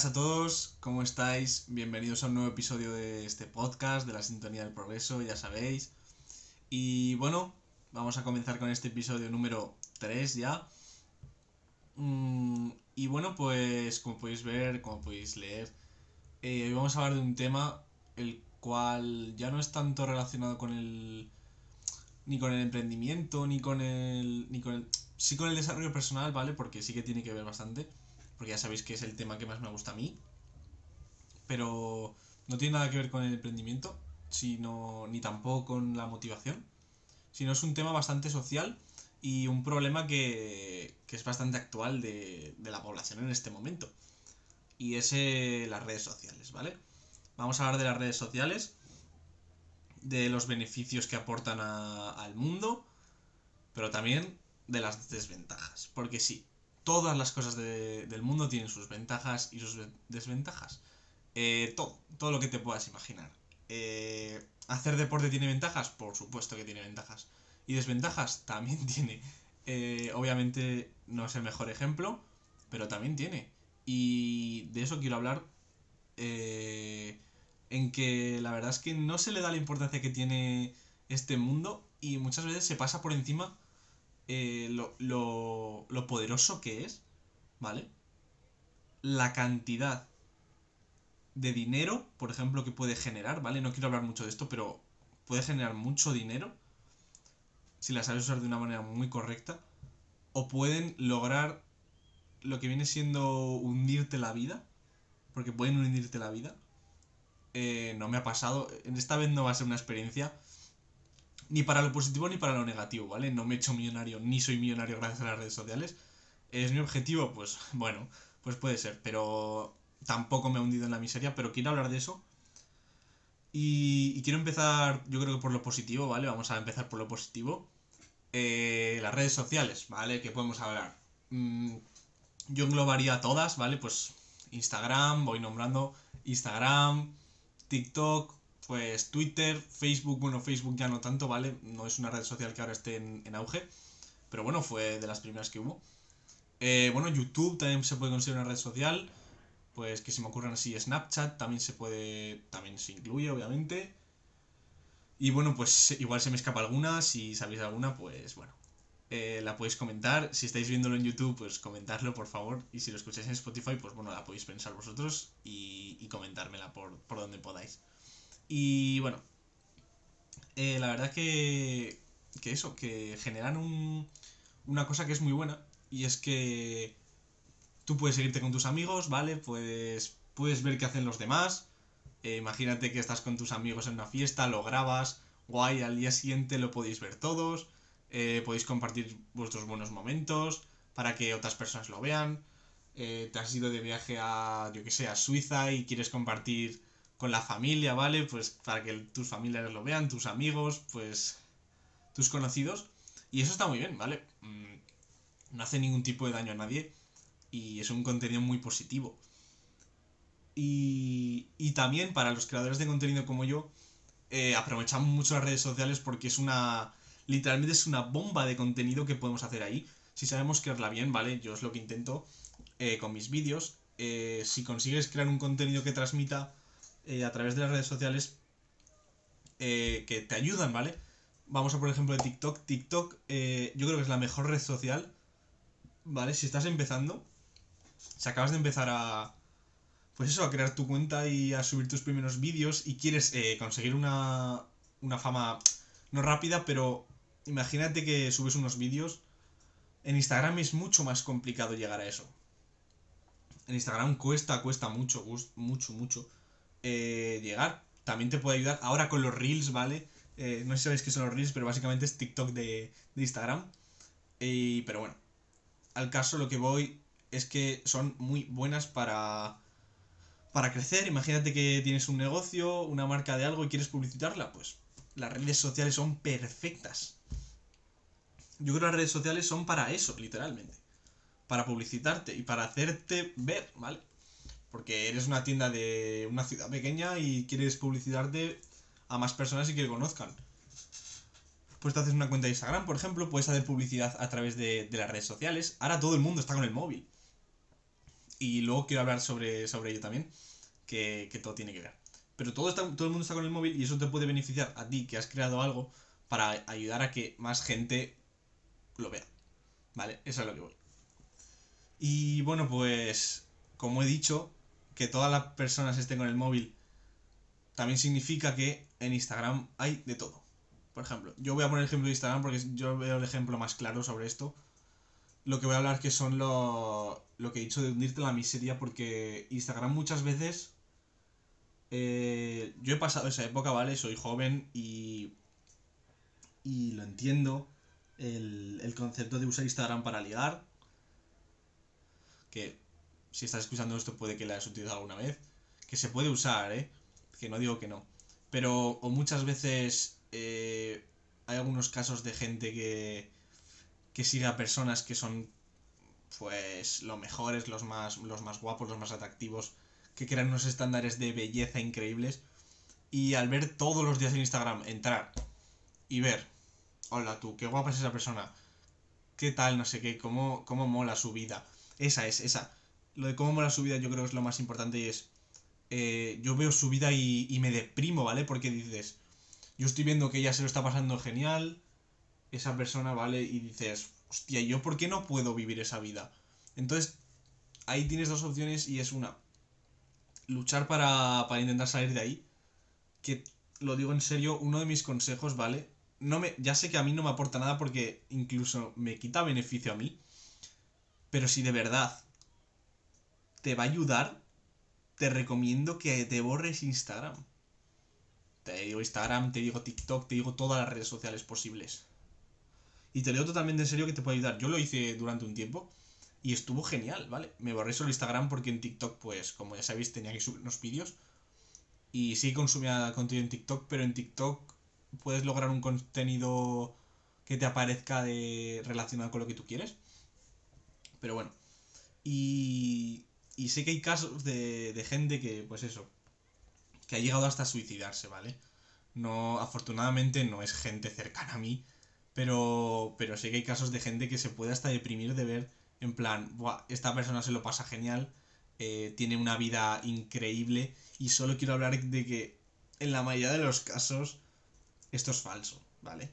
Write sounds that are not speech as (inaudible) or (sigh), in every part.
Buenas a todos, ¿cómo estáis? Bienvenidos a un nuevo episodio de este podcast, de la Sintonía del Progreso, ya sabéis. Y bueno, vamos a comenzar con este episodio número 3 ya. Mm, y bueno, pues como podéis ver, como podéis leer, eh, hoy vamos a hablar de un tema el cual ya no es tanto relacionado con el ni con el emprendimiento, ni con el ni con el sí con el desarrollo personal, ¿vale? Porque sí que tiene que ver bastante porque ya sabéis que es el tema que más me gusta a mí. Pero no tiene nada que ver con el emprendimiento, sino ni tampoco con la motivación, sino es un tema bastante social y un problema que, es bastante actual de, la población en este momento. Y es eh, las redes sociales, ¿vale? Vamos a hablar de las redes sociales, de los beneficios que aportan al mundo, pero también de las desventajas. Porque sí, todas las cosas del mundo tienen sus ventajas y sus desventajas. Eh, todo, todo lo que te puedas imaginar. Eh, ¿Hacer deporte tiene ventajas? Por supuesto que tiene ventajas. ¿Y desventajas? (laughs) También tiene. Eh, obviamente no es el mejor ejemplo, pero también tiene. Y de eso quiero hablar. en que la verdad es que no se le da la importancia que tiene este mundo y muchas veces se pasa por encima eh, lo, lo, poderoso que es, ¿vale? La cantidad de dinero, por ejemplo, que puede generar, ¿vale? No quiero hablar mucho de esto, pero puede generar mucho dinero si la sabes usar de una manera muy correcta. O pueden lograr lo que viene siendo hundirte la vida. Porque pueden hundirte la vida. Eh, no me ha pasado. Esta vez no va a ser una experiencia ni para lo positivo ni para lo negativo, ¿vale? No me he hecho millonario ni soy millonario gracias a las redes sociales. ¿Es mi objetivo? Pues (laughs) bueno, pues puede ser, pero tampoco me he hundido en la miseria, pero quiero hablar de eso. Y, quiero empezar, yo creo que por lo positivo, ¿vale? Vamos a empezar por lo positivo. Eh, las redes sociales, ¿vale? Que podemos hablar. Mm, yo englobaría todas, ¿vale? Pues Instagram, voy nombrando Instagram, TikTok, pues Twitter, Facebook, bueno, Facebook ya no tanto, ¿vale? No es una red social que ahora esté en, auge, pero bueno, fue de las primeras que hubo. Eh, bueno, YouTube también se puede considerar una red social, pues que se me ocurran así, Snapchat también se puede, también se incluye, obviamente. Y bueno, pues igual se me escapa alguna, si sabéis alguna, pues bueno, eh, la podéis comentar. Si estáis viéndolo en YouTube, pues comentarlo, por favor. Y si lo escucháis en Spotify, pues bueno, la podéis pensar vosotros y, y comentármela por, por donde podáis. Y bueno, eh, la verdad que, que eso, que generan un, una cosa que es muy buena y es que tú puedes seguirte con tus amigos, ¿vale? Puedes, puedes ver qué hacen los demás. Eh, imagínate que estás con tus amigos en una fiesta, lo grabas, guay, al día siguiente lo podéis ver todos, eh, podéis compartir vuestros buenos momentos para que otras personas lo vean. te has ido de viaje a, yo que sé, a Suiza y quieres compartir con la familia, ¿vale? Pues para que tus familiares lo vean, tus amigos, pues tus conocidos. Y eso está muy bien, ¿vale? Mm, no hace ningún tipo de daño a nadie y es un contenido muy positivo. Y, y también para los creadores de contenido como yo, eh, aprovechamos mucho las redes sociales porque es una... Literalmente es una bomba de contenido que podemos hacer ahí. Si sabemos crearla bien, ¿vale? Yo es lo que intento eh, con mis vídeos. Eh, si consigues crear un contenido que transmita eh, a través de las redes sociales eh, que te ayudan, ¿vale? Vamos a por ejemplo de TikTok. TikTok eh, yo creo que es la mejor red social, ¿vale? Si estás empezando, si acabas de empezar a... Pues eso, a crear tu cuenta y a subir tus primeros vídeos y quieres conseguir una, una fama no rápida, pero imagínate que subes unos vídeos. En Instagram es mucho más complicado llegar a eso. En Instagram cuesta, cuesta mucho, mucho, mucho. Eh, llegar. También te puede ayudar ahora con los reels, ¿vale? Eh, no sé si sabéis qué son los reels, pero básicamente es TikTok de, Instagram. Y, pero bueno, al caso lo que voy es que son muy buenas para, para crecer. Imagínate que tienes un negocio, una marca de algo y quieres publicitarla, pues las redes sociales son perfectas. Yo creo que las redes sociales son para eso, literalmente. Para publicitarte y para hacerte ver, ¿vale? Porque eres una tienda de una ciudad pequeña y quieres publicitarte a más personas y que te conozcan. Pues te haces una cuenta de Instagram, por ejemplo, puedes hacer publicidad a través de, las redes sociales. Ahora todo el mundo está con el móvil. Y luego quiero hablar sobre, sobre ello también, que, que todo tiene que ver. Pero todo, está, todo el mundo está con el móvil y eso te puede beneficiar a ti que has creado algo para ayudar a que más gente lo vea. ¿Vale? Eso es lo que voy. Y bueno, pues como he dicho, que todas las personas estén con el móvil también significa que en Instagram hay de todo. Por ejemplo, yo voy a poner el ejemplo de Instagram porque yo veo el ejemplo más claro sobre esto. Lo que voy a hablar que son lo, lo que he dicho de hundirte en la miseria porque Instagram muchas veces... Eh, yo he pasado esa época, ¿vale? Soy joven y... Y lo entiendo. El, el concepto de usar Instagram para ligar. Que si estás escuchando esto puede que la hayas utilizado alguna vez. Que se puede usar, ¿eh? Que no digo que no. Pero o muchas veces eh, hay algunos casos de gente que, que sigue a personas que son pues los mejores, los más, los más guapos, los más atractivos, que crean unos estándares de belleza increíbles. Y al ver todos los días en Instagram, entrar y ver, hola tú, qué guapa es esa persona, qué tal, no sé qué, cómo, cómo mola su vida. Esa es, esa. Lo de cómo mola su vida yo creo que es lo más importante y es, eh, yo veo su vida y, y me deprimo, ¿vale? Porque dices, yo estoy viendo que ella se lo está pasando genial, esa persona, ¿vale? Y dices, hostia, ¿yo por qué no puedo vivir esa vida? Entonces, ahí tienes dos opciones y es una, luchar para, para intentar salir de ahí, que lo digo en serio, uno de mis consejos, ¿vale? No me, ya sé que a mí no me aporta nada porque incluso me quita beneficio a mí, pero si de verdad te va a ayudar, te recomiendo que te borres Instagram. Te digo Instagram, te digo TikTok, te digo todas las redes sociales posibles. Y te leo totalmente en serio que te puede ayudar. Yo lo hice durante un tiempo y estuvo genial, ¿vale? Me borré solo Instagram porque en TikTok, pues, como ya sabéis, tenía que subir unos vídeos. Y sí consumía contenido en TikTok, pero en TikTok puedes lograr un contenido que te aparezca de relacionado con lo que tú quieres. Pero bueno. Y, y sé que hay casos de, de gente que, pues eso, que ha llegado hasta suicidarse, ¿vale? No, afortunadamente no es gente cercana a mí, pero, pero sé que hay casos de gente que se puede hasta deprimir de ver, en plan, Buah, esta persona se lo pasa genial, eh, tiene una vida increíble y solo quiero hablar de que en la mayoría de los casos esto es falso, ¿vale?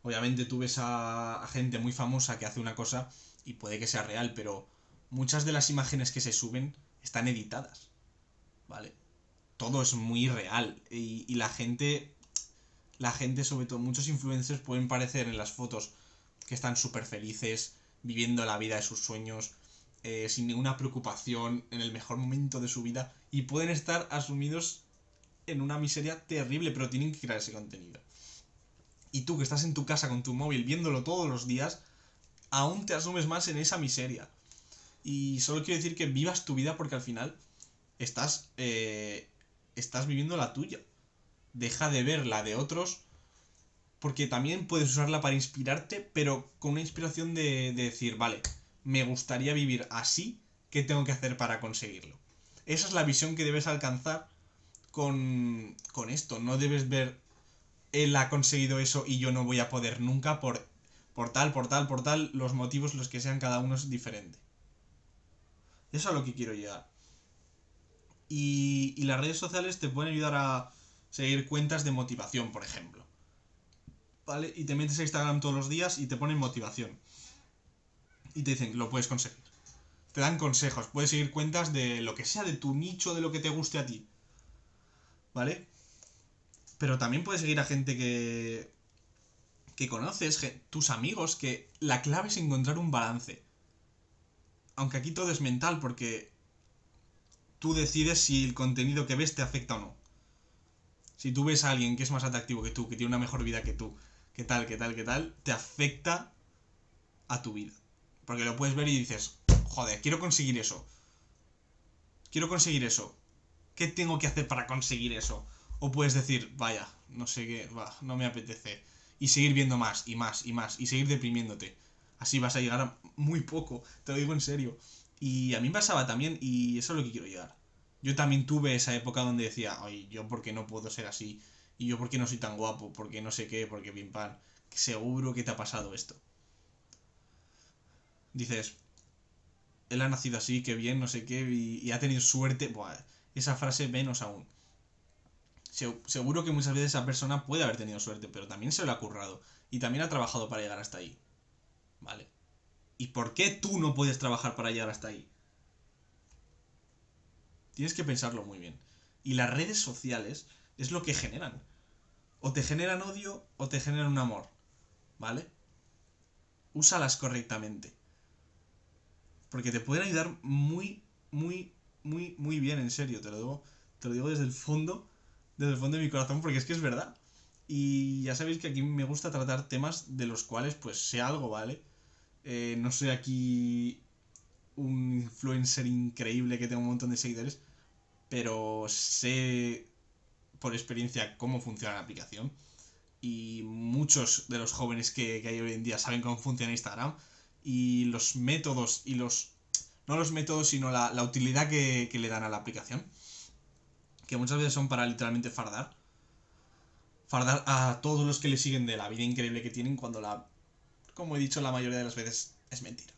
Obviamente tú ves a, a gente muy famosa que hace una cosa y puede que sea real, pero muchas de las imágenes que se suben están editadas. ¿vale? Todo es muy real y, y la gente, la gente, sobre todo muchos influencers pueden parecer en las fotos que están súper felices, viviendo la vida de sus sueños, eh, sin ninguna preocupación, en el mejor momento de su vida, y pueden estar asumidos en una miseria terrible, pero tienen que crear ese contenido. Y tú que estás en tu casa con tu móvil viéndolo todos los días, aún te asumes más en esa miseria. Y solo quiero decir que vivas tu vida porque al final estás, eh, estás viviendo la tuya. Deja de ver la de otros, porque también puedes usarla para inspirarte, pero con una inspiración de, de decir, vale, me gustaría vivir así, ¿qué tengo que hacer para conseguirlo? Esa es la visión que debes alcanzar con, con esto. No debes ver, él ha conseguido eso y yo no voy a poder nunca por, por tal, por tal, por tal, los motivos, los que sean, cada uno es diferente. Eso es a lo que quiero llegar. Y, las redes sociales te pueden ayudar a seguir cuentas de motivación, por ejemplo. ¿Vale? Y te metes a Instagram todos los días y te ponen motivación. Y te dicen, lo puedes conseguir. Te dan consejos, puedes seguir cuentas de lo que sea, de tu nicho, de lo que te guste a ti. ¿Vale? Pero también puedes seguir a gente que. que conoces, tus amigos, que la clave es encontrar un balance. Aunque aquí todo es mental, porque tú decides si el contenido que ves te afecta o no. Si tú ves a alguien que es más atractivo que tú, que tiene una mejor vida que tú, que tal, que tal, que tal, te afecta a tu vida. Porque lo puedes ver y dices, joder, quiero conseguir eso. Quiero conseguir eso. ¿Qué tengo que hacer para conseguir eso? O puedes decir, vaya, no sé qué, va, no me apetece. Y seguir viendo más y más y más y seguir deprimiéndote. Así vas a llegar a muy poco, te lo digo en serio. Y a mí me pasaba también, y eso es lo que quiero llegar. Yo también tuve esa época donde decía, ay, yo por qué no puedo ser así, y yo por qué no soy tan guapo, porque no sé qué, porque pim pam. Seguro que te ha pasado esto. Dices, él ha nacido así, que bien, no sé qué, y, ha tenido suerte. Buah, esa frase menos aún. seguro que muchas veces esa persona puede haber tenido suerte, pero también se lo ha currado. Y también ha trabajado para llegar hasta ahí. ¿Vale? ¿Y por qué tú no puedes trabajar para llegar hasta ahí? Tienes que pensarlo muy bien. Y las redes sociales es lo que generan. O te generan odio o te generan un amor. ¿Vale? Úsalas correctamente. Porque te pueden ayudar muy, muy, muy, muy bien, en serio. Te lo digo, te lo digo desde el fondo, desde el fondo de mi corazón, porque es que es verdad. Y ya sabéis que aquí me gusta tratar temas de los cuales pues sé algo, ¿vale? Eh, no soy aquí un influencer increíble que tenga un montón de seguidores, pero sé por experiencia cómo funciona la aplicación. Y muchos de los jóvenes que, hay hoy en día saben cómo funciona Instagram. Y los métodos y los... No los métodos, sino la, utilidad que, que le dan a la aplicación. Que muchas veces son para literalmente fardar. Fardar a todos los que le siguen de la vida increíble que tienen cuando la... Como he dicho la mayoría de las veces, es mentira.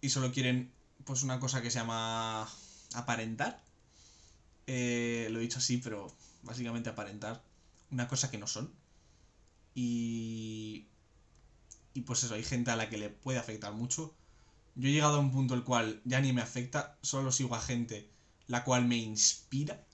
Y solo quieren pues una cosa que se llama aparentar. Eh, lo he dicho así, pero básicamente aparentar una cosa que no son. Y... Y pues eso, hay gente a la que le puede afectar mucho. Yo he llegado a un punto el cual ya ni me afecta, solo sigo a gente la cual me inspira.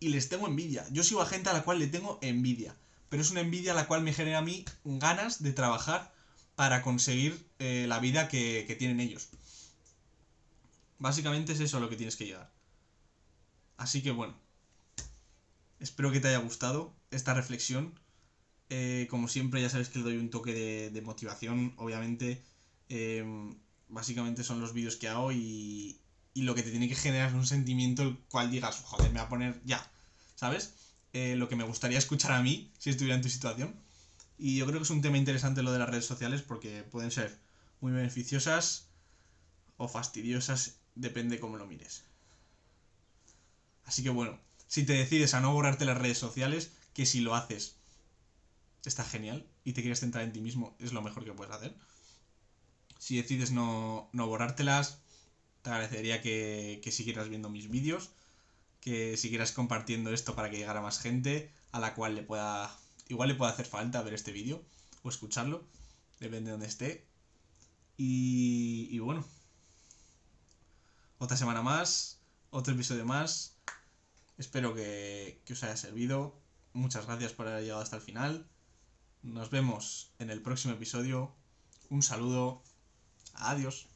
Y les tengo envidia. Yo sigo a gente a la cual le tengo envidia. Pero es una envidia a la cual me genera a mí ganas de trabajar para conseguir eh, la vida que, que tienen ellos. Básicamente es eso lo que tienes que llegar. Así que bueno, espero que te haya gustado esta reflexión. Eh, como siempre, ya sabes que le doy un toque de, motivación, obviamente. Eh, básicamente son los vídeos que hago y, y, lo que te tiene que generar es un sentimiento el cual digas, joder, me voy a poner ya, ¿sabes? Eh, lo que me gustaría escuchar a mí si estuviera en tu situación. Y yo creo que es un tema interesante lo de las redes sociales porque pueden ser muy beneficiosas o fastidiosas, depende cómo lo mires. Así que bueno, si te decides a no borrarte las redes sociales, que si lo haces está genial y te quieres centrar en ti mismo, es lo mejor que puedes hacer. Si decides no, no borrártelas, te agradecería que, que siguieras viendo mis vídeos, que siguieras compartiendo esto para que llegara más gente a la cual le pueda, igual le pueda hacer falta ver este vídeo o escucharlo, depende de donde esté. Y, y bueno, otra semana más, otro episodio más. Espero que, os haya servido. Muchas gracias por haber llegado hasta el final. Nos vemos en el próximo episodio. Un saludo. Adiós.